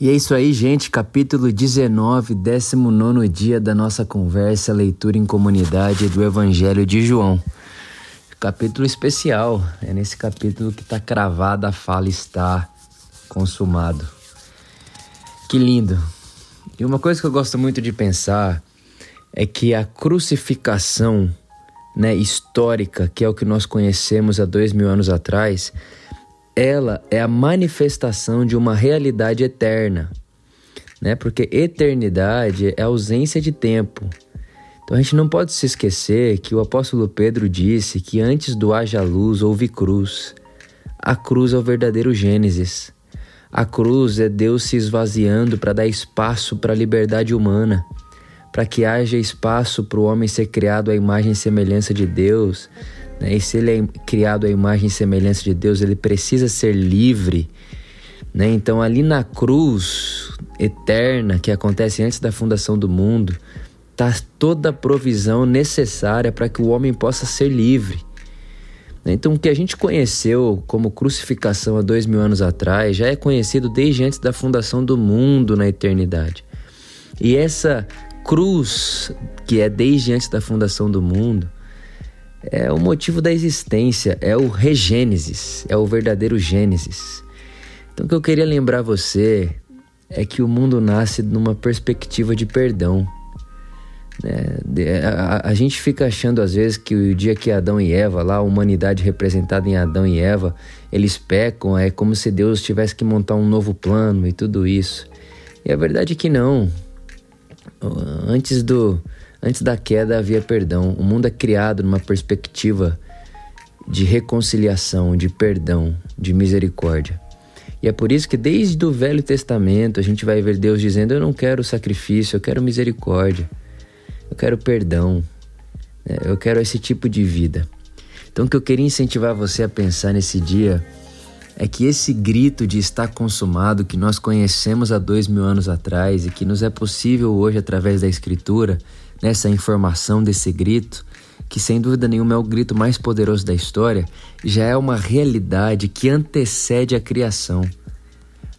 E é isso aí, gente. Capítulo 19, 19 dia da nossa conversa, leitura em comunidade do Evangelho de João. Capítulo especial. É nesse capítulo que está cravada a fala está consumado. Que lindo. E uma coisa que eu gosto muito de pensar é que a crucificação né, histórica, que é o que nós conhecemos há dois mil anos atrás, ela é a manifestação de uma realidade eterna, né? Porque eternidade é ausência de tempo. Então a gente não pode se esquecer que o apóstolo Pedro disse que antes do haja luz houve cruz. A cruz é o verdadeiro Gênesis. A cruz é Deus se esvaziando para dar espaço para a liberdade humana, para que haja espaço para o homem ser criado à imagem e semelhança de Deus, né? E se ele é criado à imagem e semelhança de Deus, ele precisa ser livre. Né? Então, ali na cruz eterna que acontece antes da fundação do mundo, está toda a provisão necessária para que o homem possa ser livre. Né? Então, o que a gente conheceu como crucificação há dois mil anos atrás já é conhecido desde antes da fundação do mundo na eternidade. E essa cruz, que é desde antes da fundação do mundo, é o motivo da existência, é o regênesis, é o verdadeiro Gênesis. Então, o que eu queria lembrar você é que o mundo nasce numa perspectiva de perdão. É, a, a, gente fica achando às vezes que o dia que Adão e Eva, lá a humanidade representada em Adão e Eva, eles pecam, é como se Deus tivesse que montar um novo plano e tudo isso. E a verdade é que não. Antes do, Antes da queda havia perdão. O mundo é criado numa perspectiva de reconciliação, de perdão, de misericórdia. E é por isso que desde o Velho Testamento a gente vai ver Deus dizendo: Eu não quero sacrifício, eu quero misericórdia, eu quero perdão, né? eu quero esse tipo de vida. Então, o que eu queria incentivar você a pensar nesse dia é que esse grito de estar consumado que nós conhecemos há dois mil anos atrás e que nos é possível hoje através da Escritura, nessa informação desse grito, que sem dúvida nenhuma é o grito mais poderoso da história, já é uma realidade que antecede a criação.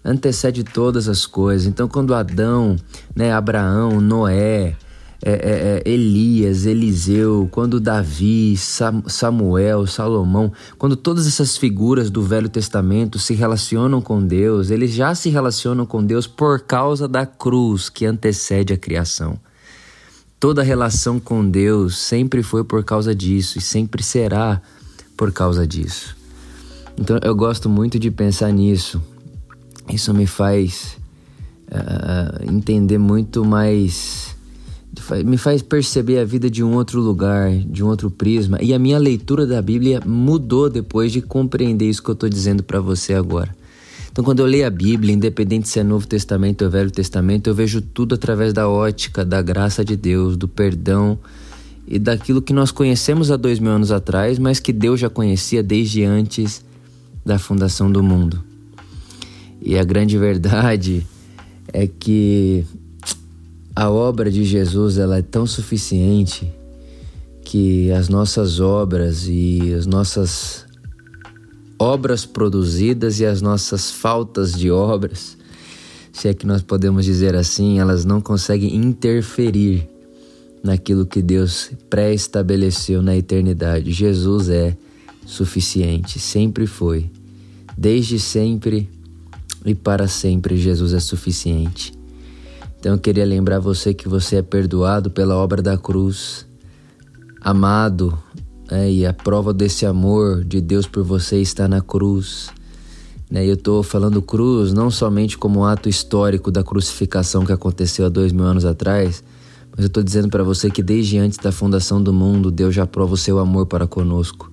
Antecede todas as coisas. Então, quando Adão, né, Abraão, Noé, é, é, é, Elias, Eliseu, quando Davi, Sam, Samuel, Salomão, quando todas essas figuras do Velho Testamento se relacionam com Deus, eles já se relacionam com Deus por causa da cruz que antecede a criação. Toda relação com Deus sempre foi por causa disso e sempre será por causa disso. Então eu gosto muito de pensar nisso. Isso me faz uh, entender muito mais. Me faz perceber a vida de um outro lugar, de um outro prisma. E a minha leitura da Bíblia mudou depois de compreender isso que eu estou dizendo para você agora. Então, quando eu leio a Bíblia, independente se é Novo Testamento ou Velho Testamento, eu vejo tudo através da ótica da graça de Deus, do perdão e daquilo que nós conhecemos há dois mil anos atrás, mas que Deus já conhecia desde antes da fundação do mundo. E a grande verdade é que a obra de Jesus ela é tão suficiente que as nossas obras e as nossas obras produzidas e as nossas faltas de obras, se é que nós podemos dizer assim, elas não conseguem interferir naquilo que Deus pré-estabeleceu na eternidade. Jesus é suficiente, sempre foi. Desde sempre e para sempre, Jesus é suficiente. Então eu queria lembrar você que você é perdoado pela obra da cruz, amado é, e a prova desse amor de Deus por você está na cruz. Né? Eu estou falando cruz não somente como ato histórico da crucificação que aconteceu há dois mil anos atrás, mas eu estou dizendo para você que desde antes da fundação do mundo, Deus já prova o seu amor para conosco.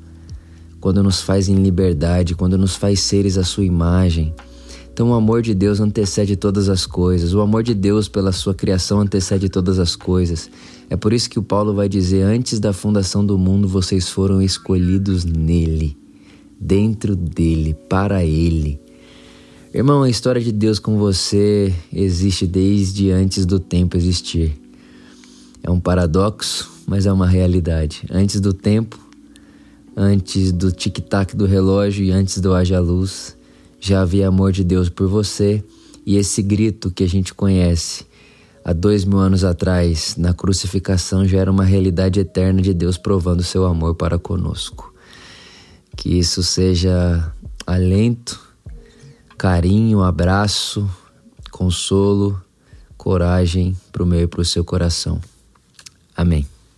Quando nos faz em liberdade, quando nos faz seres à sua imagem, então o amor de Deus antecede todas as coisas, o amor de Deus pela sua criação antecede todas as coisas. É por isso que o Paulo vai dizer: antes da fundação do mundo vocês foram escolhidos nele, dentro dele, para ele. Irmão, a história de Deus com você existe desde antes do tempo existir. É um paradoxo, mas é uma realidade. Antes do tempo, antes do tic-tac do relógio e antes do haja luz, já havia amor de Deus por você E esse grito que a gente conhece há dois mil anos atrás, na crucificação, já era uma realidade eterna de Deus provando seu amor para conosco. Que isso seja alento, carinho, abraço, consolo, coragem para o meu e para o seu coração. Amém.